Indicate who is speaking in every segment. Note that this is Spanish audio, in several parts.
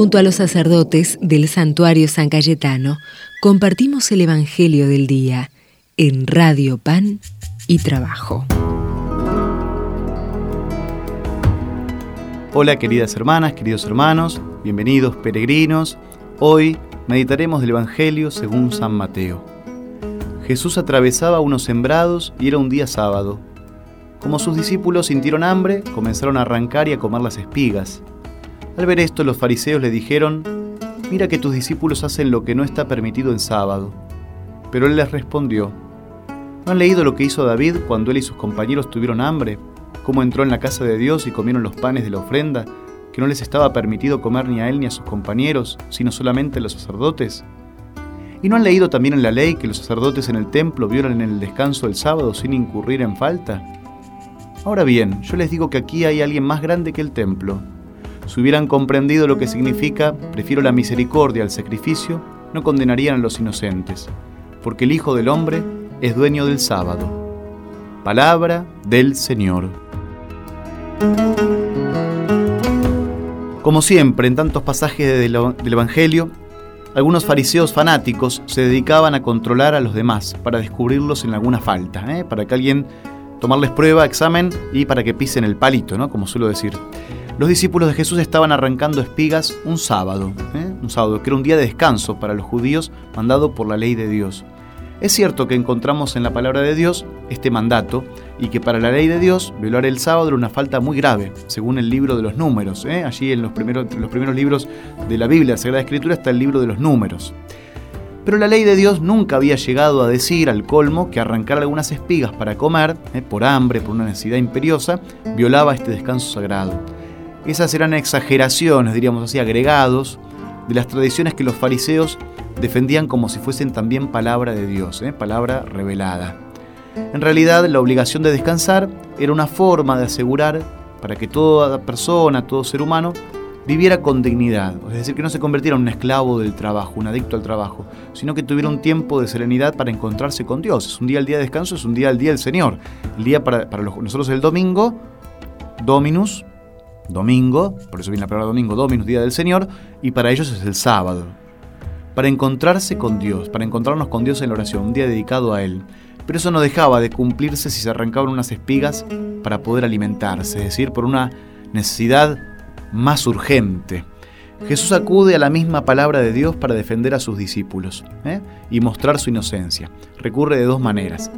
Speaker 1: Junto a los sacerdotes del santuario San Cayetano, compartimos el Evangelio del Día en Radio Pan y Trabajo.
Speaker 2: Hola queridas hermanas, queridos hermanos, bienvenidos peregrinos. Hoy meditaremos del Evangelio según San Mateo. Jesús atravesaba unos sembrados y era un día sábado. Como sus discípulos sintieron hambre, comenzaron a arrancar y a comer las espigas. Al ver esto, los fariseos le dijeron, Mira que tus discípulos hacen lo que no está permitido en sábado. Pero él les respondió, ¿No han leído lo que hizo David cuando él y sus compañeros tuvieron hambre? ¿Cómo entró en la casa de Dios y comieron los panes de la ofrenda, que no les estaba permitido comer ni a él ni a sus compañeros, sino solamente a los sacerdotes? ¿Y no han leído también en la ley que los sacerdotes en el templo violan en el descanso del sábado sin incurrir en falta? Ahora bien, yo les digo que aquí hay alguien más grande que el templo. Si hubieran comprendido lo que significa, prefiero la misericordia al sacrificio, no condenarían a los inocentes, porque el Hijo del Hombre es dueño del sábado. Palabra del Señor. Como siempre, en tantos pasajes del Evangelio, algunos fariseos fanáticos se dedicaban a controlar a los demás para descubrirlos en alguna falta, ¿eh? para que alguien tomarles prueba, examen y para que pisen el palito, ¿no? como suelo decir. Los discípulos de Jesús estaban arrancando espigas un sábado, ¿eh? un sábado que era un día de descanso para los judíos mandado por la ley de Dios. Es cierto que encontramos en la palabra de Dios este mandato y que para la ley de Dios violar el sábado era una falta muy grave, según el libro de los números. ¿eh? Allí en los primeros, libros de la Biblia, la Sagrada Escritura, está el libro de los números. Pero la ley de Dios nunca había llegado a decir al colmo que arrancar algunas espigas para comer, ¿eh? por hambre, por una necesidad imperiosa, violaba este descanso sagrado. Esas eran exageraciones, diríamos así, agregados de las tradiciones que los fariseos defendían como si fuesen también palabra de Dios, ¿eh? palabra revelada. En realidad, la obligación de descansar era una forma de asegurar para que toda persona, todo ser humano, viviera con dignidad, es decir, que no se convirtiera en un esclavo del trabajo, un adicto al trabajo, sino que tuviera un tiempo de serenidad para encontrarse con Dios. Es un día al día de descanso, es un día al día del Señor. El día para, nosotros el domingo, Dominus, domingo, por eso viene la palabra domingo, Dominus, día del Señor, y para ellos es el sábado, para encontrarse con Dios, para encontrarnos con Dios en la oración, un día dedicado a Él. Pero eso no dejaba de cumplirse si se arrancaban unas espigas para poder alimentarse, es decir, por una necesidad más urgente. Jesús acude a la misma palabra de Dios para defender a sus discípulos ¿eh? y mostrar su inocencia. Recurre de dos maneras.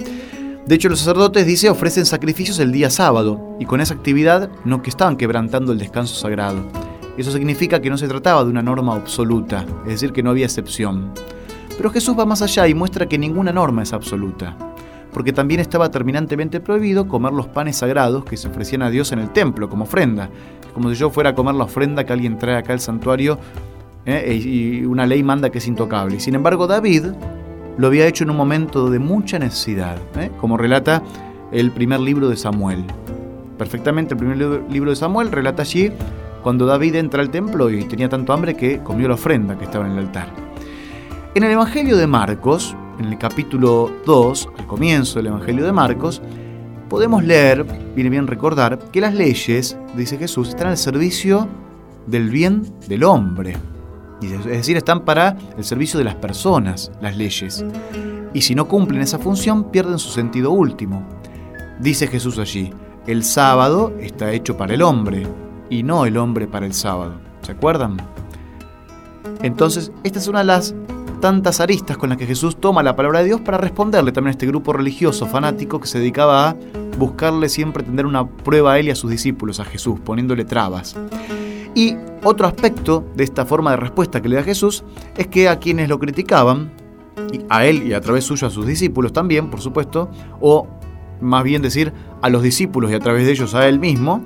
Speaker 2: De hecho, los sacerdotes, dice, ofrecen sacrificios el día sábado y con esa actividad no que estaban quebrantando el descanso sagrado. Eso significa que no se trataba de una norma absoluta, es decir, que no había excepción. Pero Jesús va más allá y muestra que ninguna norma es absoluta, porque también estaba terminantemente prohibido comer los panes sagrados que se ofrecían a Dios en el templo como ofrenda, como si yo fuera a comer la ofrenda que alguien trae acá al santuario ¿eh? y una ley manda que es intocable. Sin embargo, David lo había hecho en un momento de mucha necesidad, ¿eh? como relata el primer libro de Samuel. Perfectamente, el primer libro de Samuel relata allí cuando David entra al templo y tenía tanto hambre que comió la ofrenda que estaba en el altar. En el Evangelio de Marcos, en el capítulo 2, al comienzo del Evangelio de Marcos, podemos leer, viene bien recordar, que las leyes, dice Jesús, están al servicio del bien del hombre. Es decir, están para el servicio de las personas, las leyes. Y si no cumplen esa función, pierden su sentido último. Dice Jesús allí, el sábado está hecho para el hombre, y no el hombre para el sábado. ¿Se acuerdan? Entonces, esta es una de las tantas aristas con las que Jesús toma la palabra de Dios para responderle también a este grupo religioso fanático que se dedicaba a buscarle siempre tener una prueba a él y a sus discípulos, a Jesús, poniéndole trabas. Y otro aspecto de esta forma de respuesta que le da Jesús es que a quienes lo criticaban, a él y a través suyo a sus discípulos también, por supuesto, o más bien decir a los discípulos y a través de ellos a él mismo,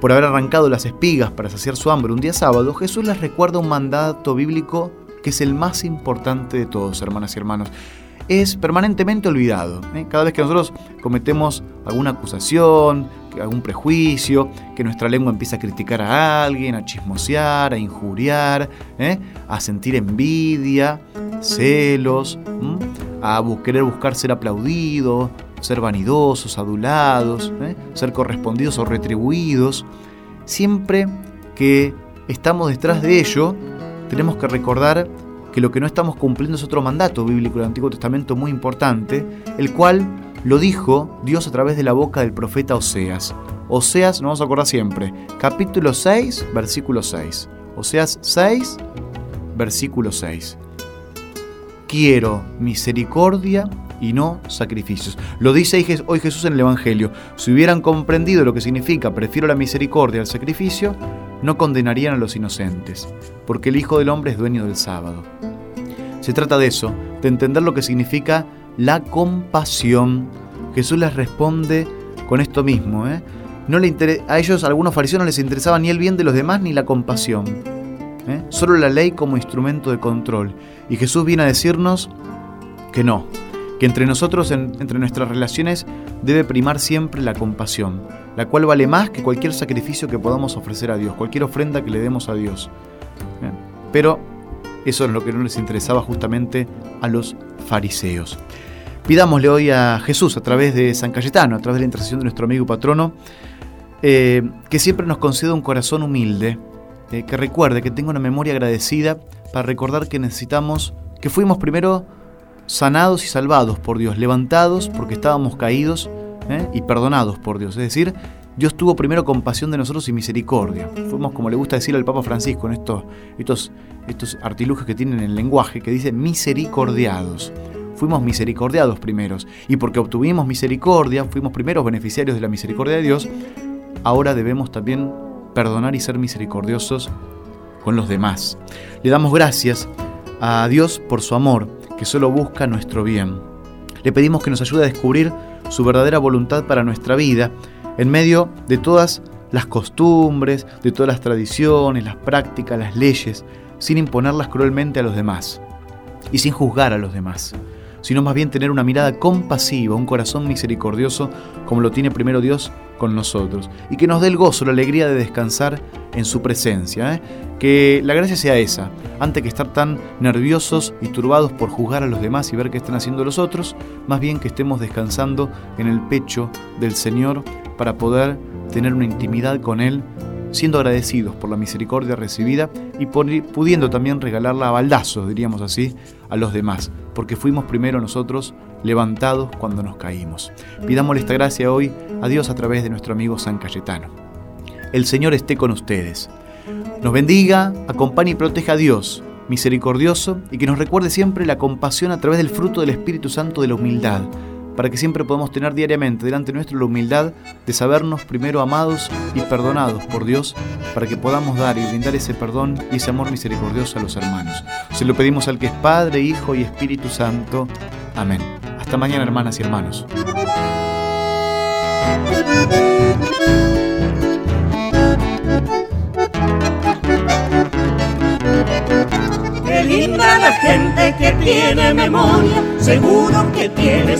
Speaker 2: por haber arrancado las espigas para saciar su hambre un día sábado, Jesús les recuerda un mandato bíblico que es el más importante de todos, hermanas y hermanos. Es permanentemente olvidado. ¿eh? Cada vez que nosotros cometemos alguna acusación, algún prejuicio, que nuestra lengua empieza a criticar a alguien, a chismosear, a injuriar, ¿eh? a sentir envidia, celos, a querer buscar ser aplaudido, ser vanidosos, adulados, ¿eh? ser correspondidos o retribuidos, siempre que estamos detrás de ello, tenemos que recordar que lo que no estamos cumpliendo es otro mandato bíblico del Antiguo Testamento muy importante, el cual lo dijo Dios a través de la boca del profeta Oseas. Oseas, nos vamos a acordar siempre, capítulo 6, versículo 6. Oseas 6, versículo 6. Quiero misericordia y no sacrificios. Lo dice hoy Jesús en el Evangelio. Si hubieran comprendido lo que significa prefiero la misericordia al sacrificio, no condenarían a los inocentes, porque el Hijo del Hombre es dueño del sábado. Se trata de eso, de entender lo que significa la compasión. Jesús les responde con esto mismo. ¿eh? No le a ellos, a algunos fariseos, no les interesaba ni el bien de los demás ni la compasión. ¿eh? Solo la ley como instrumento de control. Y Jesús viene a decirnos que no, que entre nosotros, entre nuestras relaciones, debe primar siempre la compasión, la cual vale más que cualquier sacrificio que podamos ofrecer a Dios, cualquier ofrenda que le demos a Dios. Pero eso es lo que no les interesaba justamente a los fariseos. Pidámosle hoy a Jesús, a través de San Cayetano, a través de la intercesión de nuestro amigo y patrono, eh, que siempre nos conceda un corazón humilde, eh, que recuerde, que tenga una memoria agradecida para recordar que necesitamos, que fuimos primero sanados y salvados por Dios, levantados porque estábamos caídos ¿eh? y perdonados por Dios. Es decir, Dios tuvo primero compasión de nosotros y misericordia. Fuimos, como le gusta decir al Papa Francisco, en estos, estos, estos artilugios que tienen en el lenguaje, que dice misericordiados. Fuimos misericordiados primeros. Y porque obtuvimos misericordia, fuimos primeros beneficiarios de la misericordia de Dios, ahora debemos también perdonar y ser misericordiosos con los demás. Le damos gracias a Dios por su amor, que solo busca nuestro bien. Le pedimos que nos ayude a descubrir su verdadera voluntad para nuestra vida en medio de todas las costumbres, de todas las tradiciones, las prácticas, las leyes, sin imponerlas cruelmente a los demás y sin juzgar a los demás, sino más bien tener una mirada compasiva, un corazón misericordioso como lo tiene primero Dios con nosotros y que nos dé el gozo, la alegría de descansar en su presencia. ¿eh? Que la gracia sea esa, antes que estar tan nerviosos y turbados por juzgar a los demás y ver qué están haciendo los otros, más bien que estemos descansando en el pecho del Señor para poder tener una intimidad con Él, siendo agradecidos por la misericordia recibida y pudiendo también regalarla a baldazos, diríamos así, a los demás, porque fuimos primero nosotros levantados cuando nos caímos. Pidámosle esta gracia hoy a Dios a través de nuestro amigo San Cayetano. El Señor esté con ustedes nos bendiga, acompañe y proteja a Dios, misericordioso, y que nos recuerde siempre la compasión a través del fruto del Espíritu Santo de la humildad, para que siempre podamos tener diariamente delante nuestro la humildad de sabernos primero amados y perdonados por Dios, para que podamos dar y brindar ese perdón y ese amor misericordioso a los hermanos. Se lo pedimos al que es Padre, Hijo y Espíritu Santo. Amén. Hasta mañana, hermanas y hermanos.
Speaker 3: Qué linda la gente que tiene memoria, seguro que tiene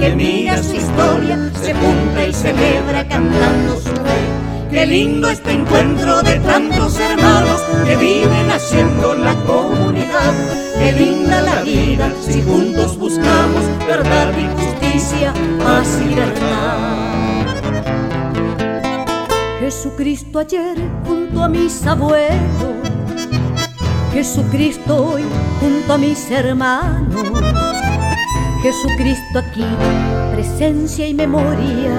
Speaker 3: que mira su historia, se junta y celebra cantando su fe. Qué lindo este encuentro de tantos hermanos que viven haciendo la comunidad. Qué linda la vida si juntos buscamos verdad y justicia, paz y verdad.
Speaker 4: Jesucristo ayer junto a mis abuelos, Jesucristo hoy junto a mis hermanos, Jesucristo aquí, presencia y memoria.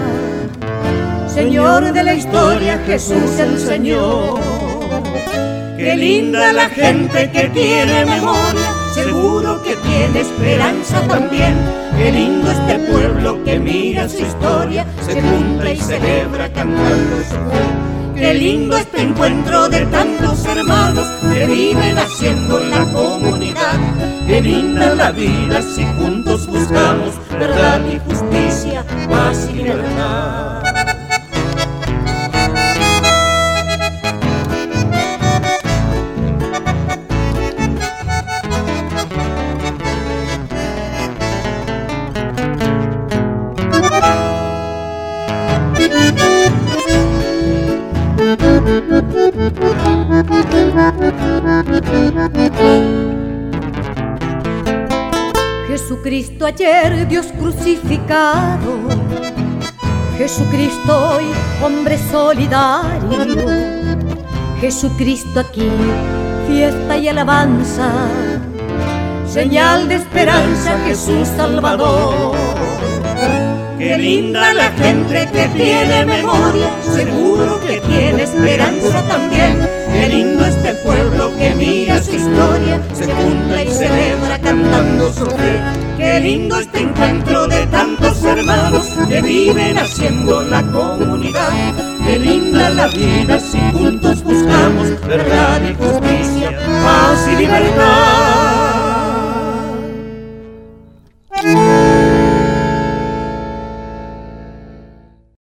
Speaker 3: Señor de la historia, Jesús el Señor. Qué linda la gente que tiene memoria, seguro que tiene esperanza también. Qué lindo este pueblo que mira su historia, se junta y celebra cantando su. Qué lindo este encuentro de tantos hermanos que viven haciendo la comunidad. Qué linda la vida si juntos buscamos verdad y justicia, paz y libertad.
Speaker 4: Jesucristo ayer Dios crucificado, Jesucristo hoy, hombre solidario. Jesucristo aquí, fiesta y alabanza. Señal de esperanza, Jesús Salvador.
Speaker 3: Qué linda la gente que tiene memoria, seguro que tiene esperanza también. Qué lindo este pueblo que mira su historia, se junta y celebra cantando su fe. Qué lindo este encuentro de tantos hermanos que viven haciendo la comunidad. Qué linda la vida si juntos buscamos verdad y justicia, paz y libertad.